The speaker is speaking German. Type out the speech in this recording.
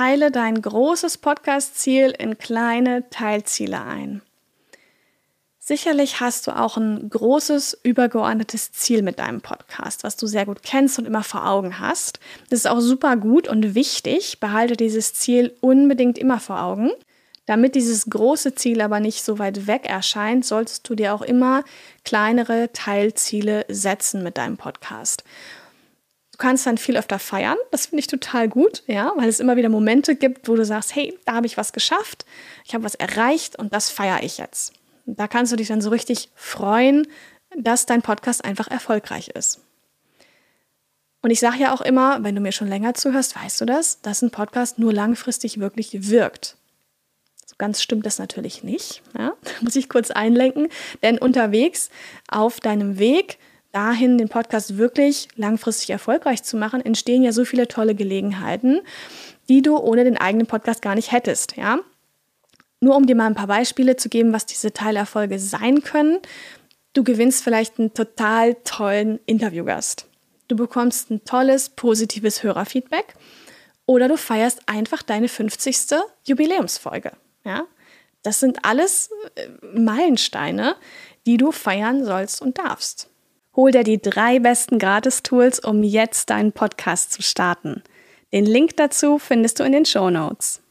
teile dein großes Podcast-Ziel in kleine Teilziele ein. Sicherlich hast du auch ein großes, übergeordnetes Ziel mit deinem Podcast, was du sehr gut kennst und immer vor Augen hast. Das ist auch super gut und wichtig. Behalte dieses Ziel unbedingt immer vor Augen. Damit dieses große Ziel aber nicht so weit weg erscheint, solltest du dir auch immer kleinere Teilziele setzen mit deinem Podcast. Kannst dann viel öfter feiern. Das finde ich total gut, ja, weil es immer wieder Momente gibt, wo du sagst, hey, da habe ich was geschafft, ich habe was erreicht und das feiere ich jetzt. Da kannst du dich dann so richtig freuen, dass dein Podcast einfach erfolgreich ist. Und ich sage ja auch immer, wenn du mir schon länger zuhörst, weißt du das, dass ein Podcast nur langfristig wirklich wirkt. So ganz stimmt das natürlich nicht. Ja? Da muss ich kurz einlenken, denn unterwegs auf deinem Weg dahin, den Podcast wirklich langfristig erfolgreich zu machen, entstehen ja so viele tolle Gelegenheiten, die du ohne den eigenen Podcast gar nicht hättest. Ja? Nur um dir mal ein paar Beispiele zu geben, was diese Teilerfolge sein können. Du gewinnst vielleicht einen total tollen Interviewgast. Du bekommst ein tolles, positives Hörerfeedback. Oder du feierst einfach deine 50. Jubiläumsfolge. Ja? Das sind alles äh, Meilensteine, die du feiern sollst und darfst. Hol dir die drei besten Gratis-Tools, um jetzt deinen Podcast zu starten. Den Link dazu findest du in den Show Notes.